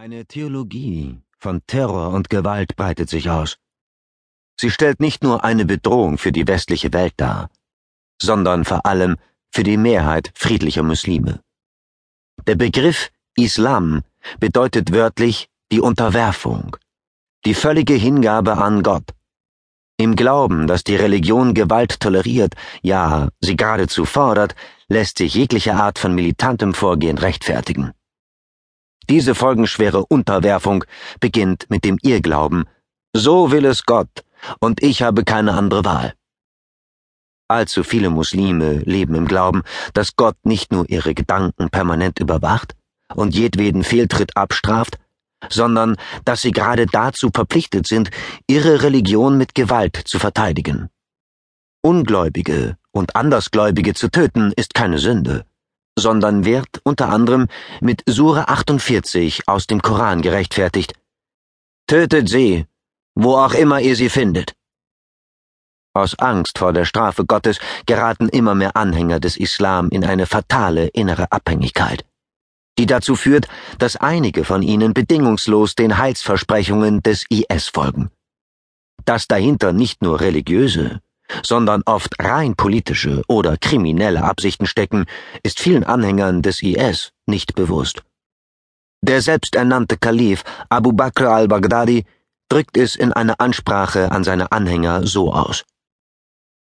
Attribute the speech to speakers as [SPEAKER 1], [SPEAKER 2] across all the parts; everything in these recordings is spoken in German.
[SPEAKER 1] Eine Theologie von Terror und Gewalt breitet sich aus. Sie stellt nicht nur eine Bedrohung für die westliche Welt dar, sondern vor allem für die Mehrheit friedlicher Muslime. Der Begriff Islam bedeutet wörtlich die Unterwerfung, die völlige Hingabe an Gott. Im Glauben, dass die Religion Gewalt toleriert, ja, sie geradezu fordert, lässt sich jegliche Art von militantem Vorgehen rechtfertigen. Diese folgenschwere Unterwerfung beginnt mit dem Irrglauben, so will es Gott, und ich habe keine andere Wahl. Allzu viele Muslime leben im Glauben, dass Gott nicht nur ihre Gedanken permanent überwacht und jedweden Fehltritt abstraft, sondern dass sie gerade dazu verpflichtet sind, ihre Religion mit Gewalt zu verteidigen. Ungläubige und Andersgläubige zu töten ist keine Sünde sondern wird unter anderem mit Sure 48 aus dem Koran gerechtfertigt. Tötet sie, wo auch immer ihr sie findet. Aus Angst vor der Strafe Gottes geraten immer mehr Anhänger des Islam in eine fatale innere Abhängigkeit, die dazu führt, dass einige von ihnen bedingungslos den Heilsversprechungen des IS folgen. Dass dahinter nicht nur religiöse, sondern oft rein politische oder kriminelle Absichten stecken, ist vielen Anhängern des IS nicht bewusst. Der selbsternannte Kalif Abu Bakr al-Baghdadi drückt es in einer Ansprache an seine Anhänger so aus.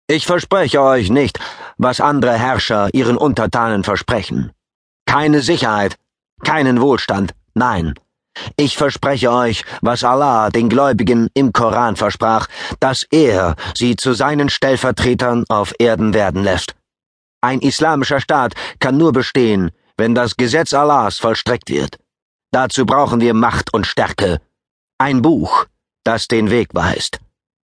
[SPEAKER 1] Ich verspreche euch nicht, was andere Herrscher ihren Untertanen versprechen. Keine Sicherheit, keinen Wohlstand, nein, ich verspreche euch, was Allah den Gläubigen im Koran versprach, dass er sie zu seinen Stellvertretern auf Erden werden lässt. Ein islamischer Staat kann nur bestehen, wenn das Gesetz Allahs vollstreckt wird. Dazu brauchen wir Macht und Stärke. Ein Buch, das den Weg weist.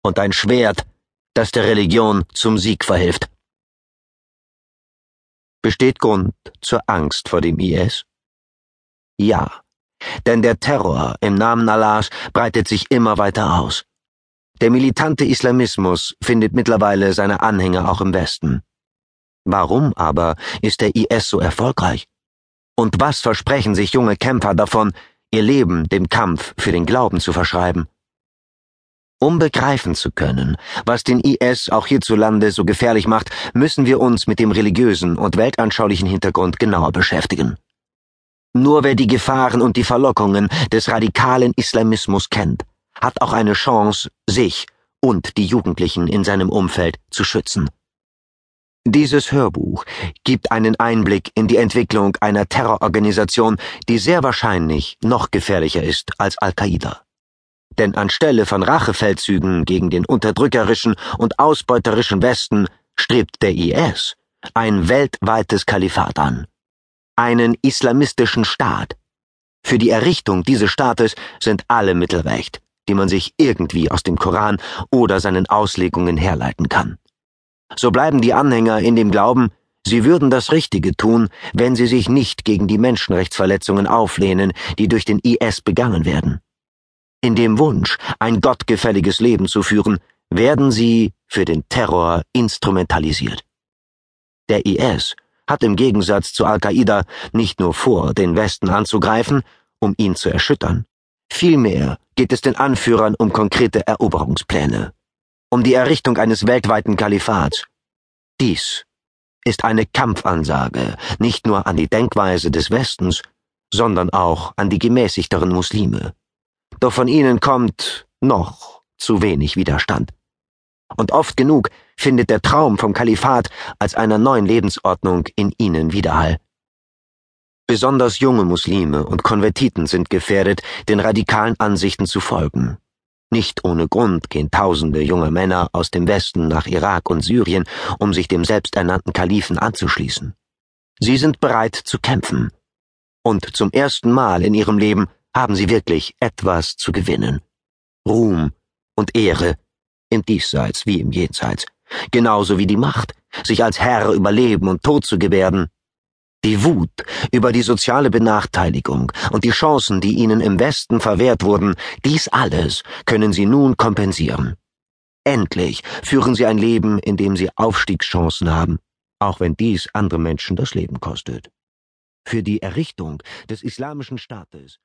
[SPEAKER 1] Und ein Schwert, das der Religion zum Sieg verhilft. Besteht Grund zur Angst vor dem IS? Ja. Denn der Terror im Namen Allahs breitet sich immer weiter aus. Der militante Islamismus findet mittlerweile seine Anhänger auch im Westen. Warum aber ist der IS so erfolgreich? Und was versprechen sich junge Kämpfer davon, ihr Leben dem Kampf für den Glauben zu verschreiben? Um begreifen zu können, was den IS auch hierzulande so gefährlich macht, müssen wir uns mit dem religiösen und weltanschaulichen Hintergrund genauer beschäftigen. Nur wer die Gefahren und die Verlockungen des radikalen Islamismus kennt, hat auch eine Chance, sich und die Jugendlichen in seinem Umfeld zu schützen. Dieses Hörbuch gibt einen Einblick in die Entwicklung einer Terrororganisation, die sehr wahrscheinlich noch gefährlicher ist als Al-Qaida. Denn anstelle von Rachefeldzügen gegen den unterdrückerischen und ausbeuterischen Westen strebt der IS ein weltweites Kalifat an einen islamistischen Staat. Für die Errichtung dieses Staates sind alle Mittel recht, die man sich irgendwie aus dem Koran oder seinen Auslegungen herleiten kann. So bleiben die Anhänger in dem Glauben, sie würden das Richtige tun, wenn sie sich nicht gegen die Menschenrechtsverletzungen auflehnen, die durch den IS begangen werden. In dem Wunsch, ein gottgefälliges Leben zu führen, werden sie für den Terror instrumentalisiert. Der IS hat im Gegensatz zu Al-Qaida nicht nur vor, den Westen anzugreifen, um ihn zu erschüttern. Vielmehr geht es den Anführern um konkrete Eroberungspläne, um die Errichtung eines weltweiten Kalifats. Dies ist eine Kampfansage nicht nur an die Denkweise des Westens, sondern auch an die gemäßigteren Muslime. Doch von ihnen kommt noch zu wenig Widerstand. Und oft genug findet der Traum vom Kalifat als einer neuen Lebensordnung in ihnen Widerhall. Besonders junge Muslime und Konvertiten sind gefährdet, den radikalen Ansichten zu folgen. Nicht ohne Grund gehen tausende junge Männer aus dem Westen nach Irak und Syrien, um sich dem selbsternannten Kalifen anzuschließen. Sie sind bereit zu kämpfen. Und zum ersten Mal in ihrem Leben haben sie wirklich etwas zu gewinnen. Ruhm und Ehre im Diesseits wie im Jenseits, genauso wie die Macht, sich als Herr über Leben und Tod zu gebärden. Die Wut über die soziale Benachteiligung und die Chancen, die ihnen im Westen verwehrt wurden, dies alles können sie nun kompensieren. Endlich führen sie ein Leben, in dem sie Aufstiegschancen haben, auch wenn dies andere Menschen das Leben kostet. Für die Errichtung des islamischen Staates